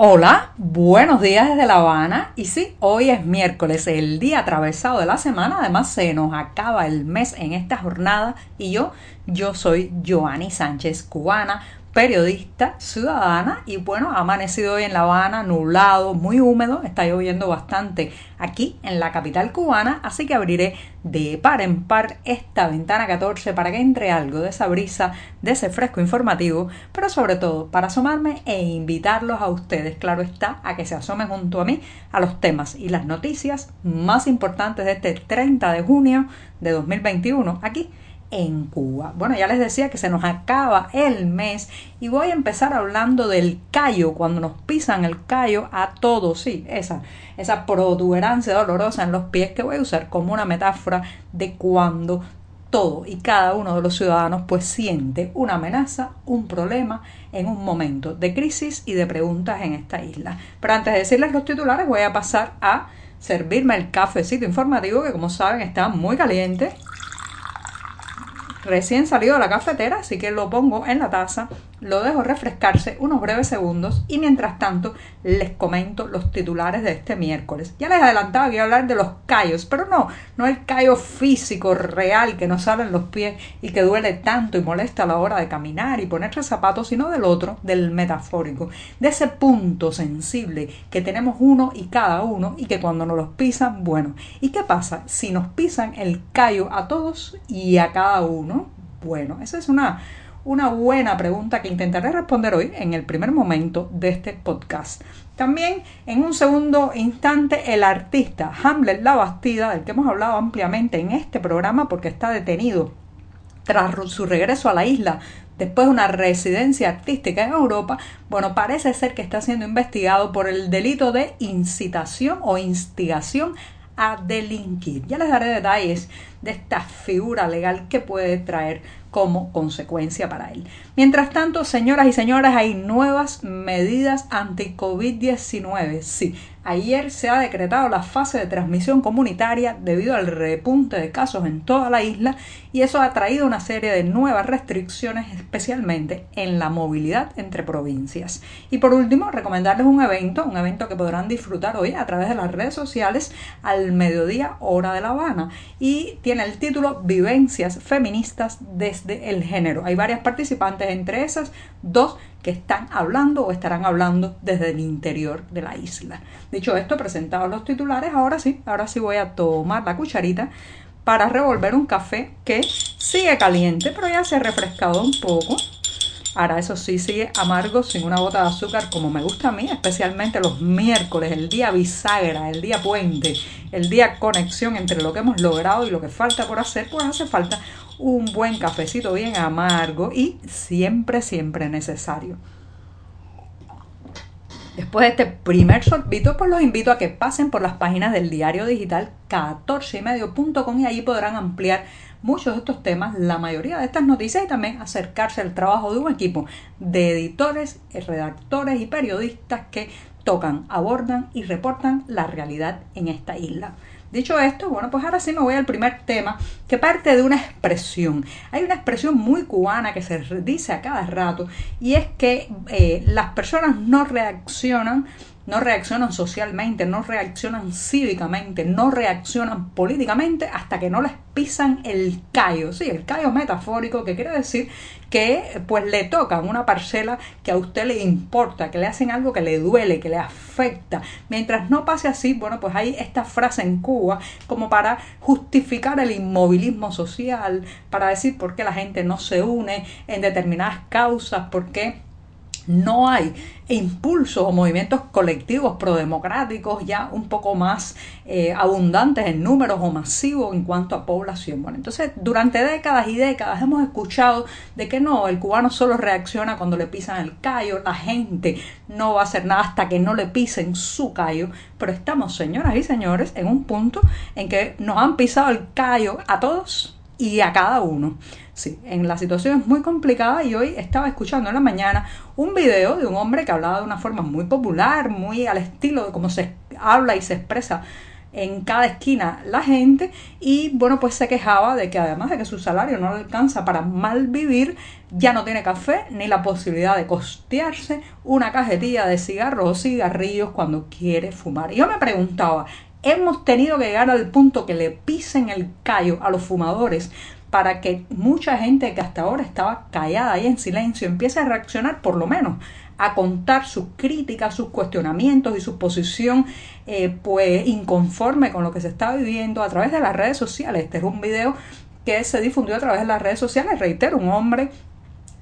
Hola, buenos días desde La Habana. Y sí, hoy es miércoles, el día atravesado de la semana. Además, se nos acaba el mes en esta jornada. Y yo, yo soy Joanny Sánchez, cubana, periodista, ciudadana. Y bueno, amanecido hoy en La Habana, nublado, muy húmedo. Está lloviendo bastante aquí en la capital cubana. Así que abriré de par en par esta ventana 14 para que entre algo de esa brisa, de ese fresco informativo, pero sobre todo para asomarme e invitarlos a ustedes, claro está, a que se asomen junto a mí a los temas y las noticias más importantes de este 30 de junio de 2021 aquí en Cuba. Bueno, ya les decía que se nos acaba el mes y voy a empezar hablando del callo, cuando nos pisan el callo a todos, sí, esa, esa protuberancia dolorosa en los pies que voy a usar como una metáfora de cuando todo y cada uno de los ciudadanos pues siente una amenaza, un problema en un momento de crisis y de preguntas en esta isla. Pero antes de decirles los titulares voy a pasar a servirme el cafecito informativo que como saben está muy caliente recién salido de la cafetera, así que lo pongo en la taza, lo dejo refrescarse unos breves segundos y mientras tanto les comento los titulares de este miércoles. Ya les adelantaba que iba a hablar de los callos, pero no, no el callo físico real que nos sale en los pies y que duele tanto y molesta a la hora de caminar y ponerse zapatos, sino del otro, del metafórico, de ese punto sensible que tenemos uno y cada uno y que cuando nos los pisan, bueno, ¿y qué pasa si nos pisan el callo a todos y a cada uno? Bueno, esa es una, una buena pregunta que intentaré responder hoy en el primer momento de este podcast. También en un segundo instante el artista Hamlet La Bastida, del que hemos hablado ampliamente en este programa porque está detenido tras su regreso a la isla después de una residencia artística en Europa, bueno, parece ser que está siendo investigado por el delito de incitación o instigación a delinquir. Ya les daré detalles de esta figura legal que puede traer como consecuencia para él. Mientras tanto, señoras y señores, hay nuevas medidas anti-COVID-19. Sí, ayer se ha decretado la fase de transmisión comunitaria debido al repunte de casos en toda la isla y eso ha traído una serie de nuevas restricciones, especialmente en la movilidad entre provincias. Y por último, recomendarles un evento, un evento que podrán disfrutar hoy a través de las redes sociales al mediodía hora de La Habana y tiene el título Vivencias feministas desde el género. Hay varias participantes, entre esas dos que están hablando o estarán hablando desde el interior de la isla. Dicho esto, presentados los titulares, ahora sí, ahora sí voy a tomar la cucharita para revolver un café que sigue caliente, pero ya se ha refrescado un poco. Ahora eso sí sigue amargo sin una gota de azúcar como me gusta a mí, especialmente los miércoles, el día bisagra, el día puente, el día conexión entre lo que hemos logrado y lo que falta por hacer, pues hace falta un buen cafecito bien amargo y siempre, siempre necesario. Después de este primer sorbito, pues los invito a que pasen por las páginas del diario digital 14ymedio.com y allí podrán ampliar muchos de estos temas, la mayoría de estas noticias y también acercarse al trabajo de un equipo de editores, redactores y periodistas que tocan, abordan y reportan la realidad en esta isla. Dicho esto, bueno, pues ahora sí me voy al primer tema que parte de una expresión. Hay una expresión muy cubana que se dice a cada rato y es que eh, las personas no reaccionan no reaccionan socialmente, no reaccionan cívicamente, no reaccionan políticamente hasta que no les pisan el callo, sí, el callo metafórico que quiere decir que pues le tocan una parcela que a usted le importa, que le hacen algo que le duele, que le afecta. Mientras no pase así, bueno, pues hay esta frase en Cuba como para justificar el inmovilismo social, para decir por qué la gente no se une en determinadas causas, por qué no hay impulsos o movimientos colectivos prodemocráticos ya un poco más eh, abundantes en números o masivos en cuanto a población. Bueno, entonces durante décadas y décadas hemos escuchado de que no, el cubano solo reacciona cuando le pisan el callo, la gente no va a hacer nada hasta que no le pisen su callo, pero estamos, señoras y señores, en un punto en que nos han pisado el callo a todos y a cada uno. Sí, en la situación es muy complicada y hoy estaba escuchando en la mañana un video de un hombre que hablaba de una forma muy popular, muy al estilo de cómo se habla y se expresa en cada esquina la gente y bueno pues se quejaba de que además de que su salario no alcanza para mal vivir ya no tiene café ni la posibilidad de costearse una cajetilla de cigarros o cigarrillos cuando quiere fumar y yo me preguntaba hemos tenido que llegar al punto que le pisen el callo a los fumadores para que mucha gente que hasta ahora estaba callada y en silencio empiece a reaccionar por lo menos a contar sus críticas, sus cuestionamientos y su posición eh, pues inconforme con lo que se está viviendo a través de las redes sociales. Este es un video que se difundió a través de las redes sociales, reitero, un hombre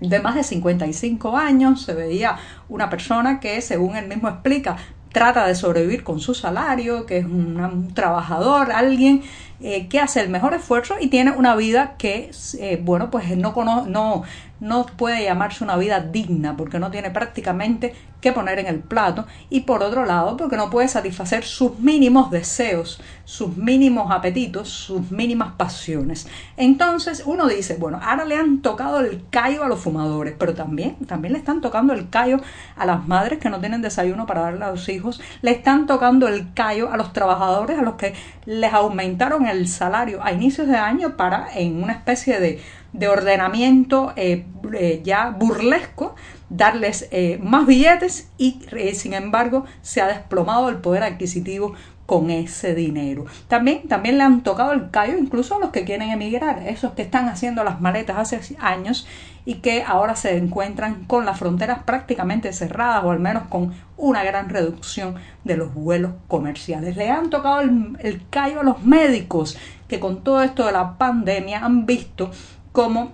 de más de 55 años, se veía una persona que, según él mismo explica, trata de sobrevivir con su salario, que es un trabajador, alguien eh, que hace el mejor esfuerzo y tiene una vida que, eh, bueno, pues no, no, no puede llamarse una vida digna porque no tiene prácticamente que poner en el plato y por otro lado porque no puede satisfacer sus mínimos deseos, sus mínimos apetitos, sus mínimas pasiones. Entonces uno dice, bueno, ahora le han tocado el callo a los fumadores, pero también, también le están tocando el callo a las madres que no tienen desayuno para darle a los hijos, le están tocando el callo a los trabajadores a los que les aumentaron el salario a inicios de año para en una especie de de ordenamiento eh, eh, ya burlesco, darles eh, más billetes y sin embargo se ha desplomado el poder adquisitivo con ese dinero. También, también le han tocado el callo incluso a los que quieren emigrar, esos que están haciendo las maletas hace años y que ahora se encuentran con las fronteras prácticamente cerradas o al menos con una gran reducción de los vuelos comerciales. Le han tocado el, el callo a los médicos que con todo esto de la pandemia han visto como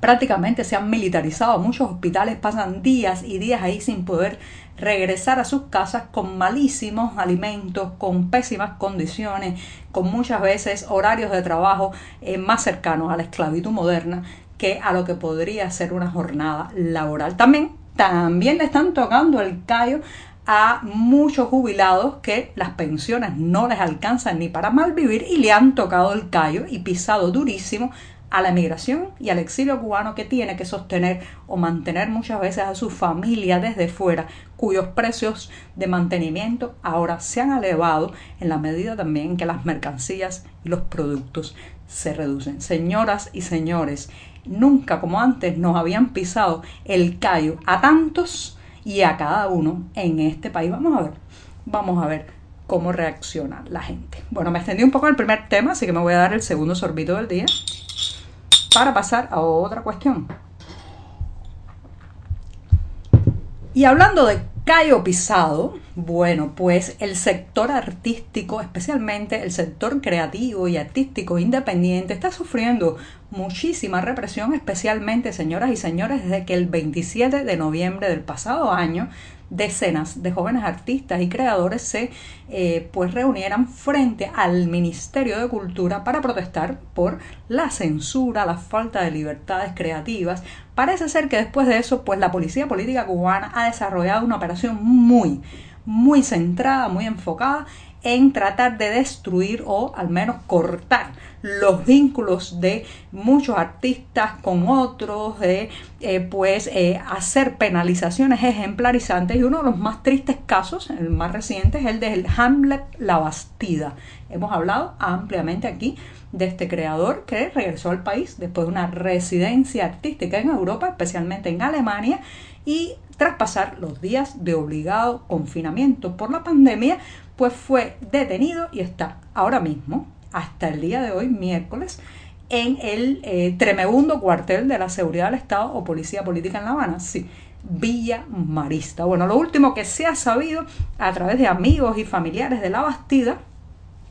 prácticamente se han militarizado. Muchos hospitales pasan días y días ahí sin poder regresar a sus casas con malísimos alimentos, con pésimas condiciones, con muchas veces horarios de trabajo eh, más cercanos a la esclavitud moderna que a lo que podría ser una jornada laboral. También, también le están tocando el callo a muchos jubilados que las pensiones no les alcanzan ni para mal vivir y le han tocado el callo y pisado durísimo a la emigración y al exilio cubano que tiene que sostener o mantener muchas veces a su familia desde fuera, cuyos precios de mantenimiento ahora se han elevado en la medida también que las mercancías y los productos se reducen. Señoras y señores, nunca como antes nos habían pisado el callo a tantos y a cada uno en este país. Vamos a ver, vamos a ver cómo reacciona la gente. Bueno, me extendí un poco el primer tema, así que me voy a dar el segundo sorbito del día para pasar a otra cuestión. Y hablando de callo pisado, bueno, pues el sector artístico, especialmente el sector creativo y artístico independiente, está sufriendo muchísima represión, especialmente, señoras y señores, desde que el 27 de noviembre del pasado año decenas de jóvenes artistas y creadores se eh, pues reunieran frente al Ministerio de Cultura para protestar por la censura, la falta de libertades creativas. Parece ser que después de eso, pues la policía política cubana ha desarrollado una operación muy, muy centrada, muy enfocada en tratar de destruir o al menos cortar los vínculos de muchos artistas con otros, de eh, pues eh, hacer penalizaciones ejemplarizantes y uno de los más tristes casos, el más reciente, es el de Hamlet La Bastida. Hemos hablado ampliamente aquí de este creador que regresó al país después de una residencia artística en Europa, especialmente en Alemania, y tras pasar los días de obligado confinamiento por la pandemia, pues fue detenido y está ahora mismo, hasta el día de hoy, miércoles, en el eh, cuartel de la Seguridad del Estado o Policía Política en La Habana, sí, Villa Marista. Bueno, lo último que se ha sabido a través de amigos y familiares de la Bastida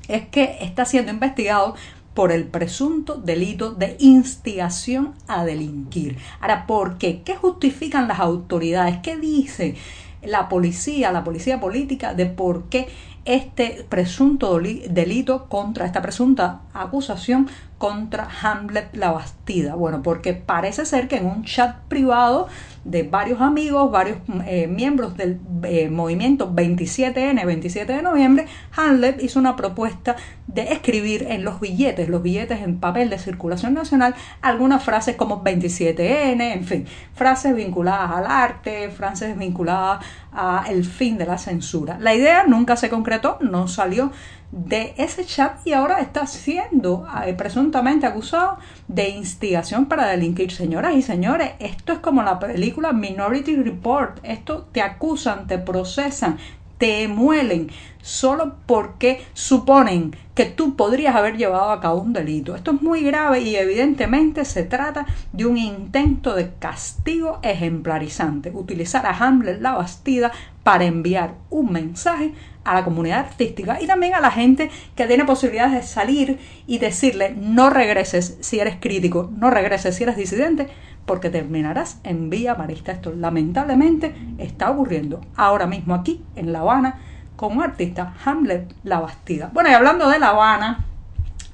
es que está siendo investigado por el presunto delito de instigación a delinquir. Ahora, ¿por qué? ¿Qué justifican las autoridades? ¿Qué dice la policía, la policía política de por qué este presunto delito contra esta presunta acusación contra Hamlet la Bastida. Bueno, porque parece ser que en un chat privado de varios amigos, varios eh, miembros del eh, movimiento 27N, 27 de noviembre, Hamlet hizo una propuesta de escribir en los billetes, los billetes en papel de circulación nacional, algunas frases como 27N, en fin, frases vinculadas al arte, frases vinculadas al fin de la censura. La idea nunca se concretó, no salió de ese chat y ahora está siendo eh, presuntamente acusado de instigación para delinquir. Señoras y señores, esto es como la película Minority Report. Esto te acusan, te procesan, te muelen solo porque suponen que tú podrías haber llevado a cabo un delito. Esto es muy grave y evidentemente se trata de un intento de castigo ejemplarizante. Utilizar a Hamlet la Bastida para enviar un mensaje a la comunidad artística y también a la gente que tiene posibilidades de salir y decirle no regreses si eres crítico, no regreses si eres disidente, porque terminarás en vía marista. Esto lamentablemente está ocurriendo ahora mismo aquí en La Habana con un artista, Hamlet La Bastida. Bueno, y hablando de La Habana,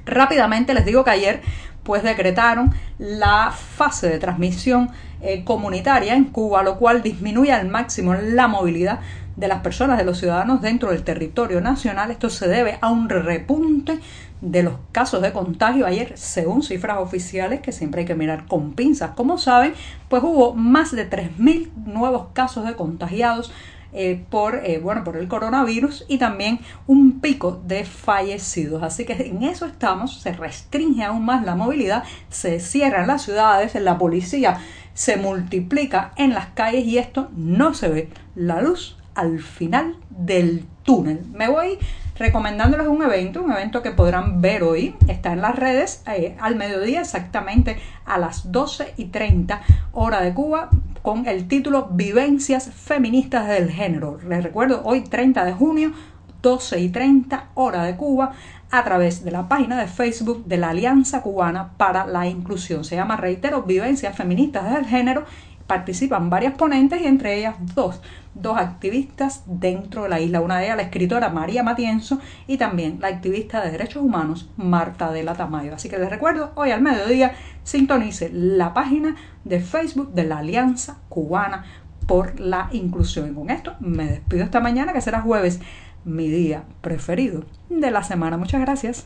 rápidamente les digo que ayer pues decretaron la fase de transmisión eh, comunitaria en Cuba, lo cual disminuye al máximo la movilidad de las personas, de los ciudadanos dentro del territorio nacional. Esto se debe a un repunte de los casos de contagio ayer, según cifras oficiales que siempre hay que mirar con pinzas. Como saben, pues hubo más de 3.000 nuevos casos de contagiados eh, por, eh, bueno, por el coronavirus y también un pico de fallecidos. Así que en eso estamos, se restringe aún más la movilidad, se cierran las ciudades, la policía se multiplica en las calles y esto no se ve la luz al final del túnel. Me voy recomendándoles un evento, un evento que podrán ver hoy, está en las redes eh, al mediodía exactamente a las 12 y 30 hora de Cuba con el título Vivencias Feministas del Género. Les recuerdo, hoy 30 de junio, 12 y 30 hora de Cuba a través de la página de Facebook de la Alianza Cubana para la Inclusión. Se llama, reitero, Vivencias Feministas del Género participan varias ponentes y entre ellas dos, dos activistas dentro de la isla. Una de ellas, la escritora María Matienzo y también la activista de derechos humanos Marta de la Tamayo. Así que les recuerdo, hoy al mediodía sintonice la página de Facebook de la Alianza Cubana por la Inclusión. Y con esto me despido esta mañana que será jueves, mi día preferido de la semana. Muchas gracias.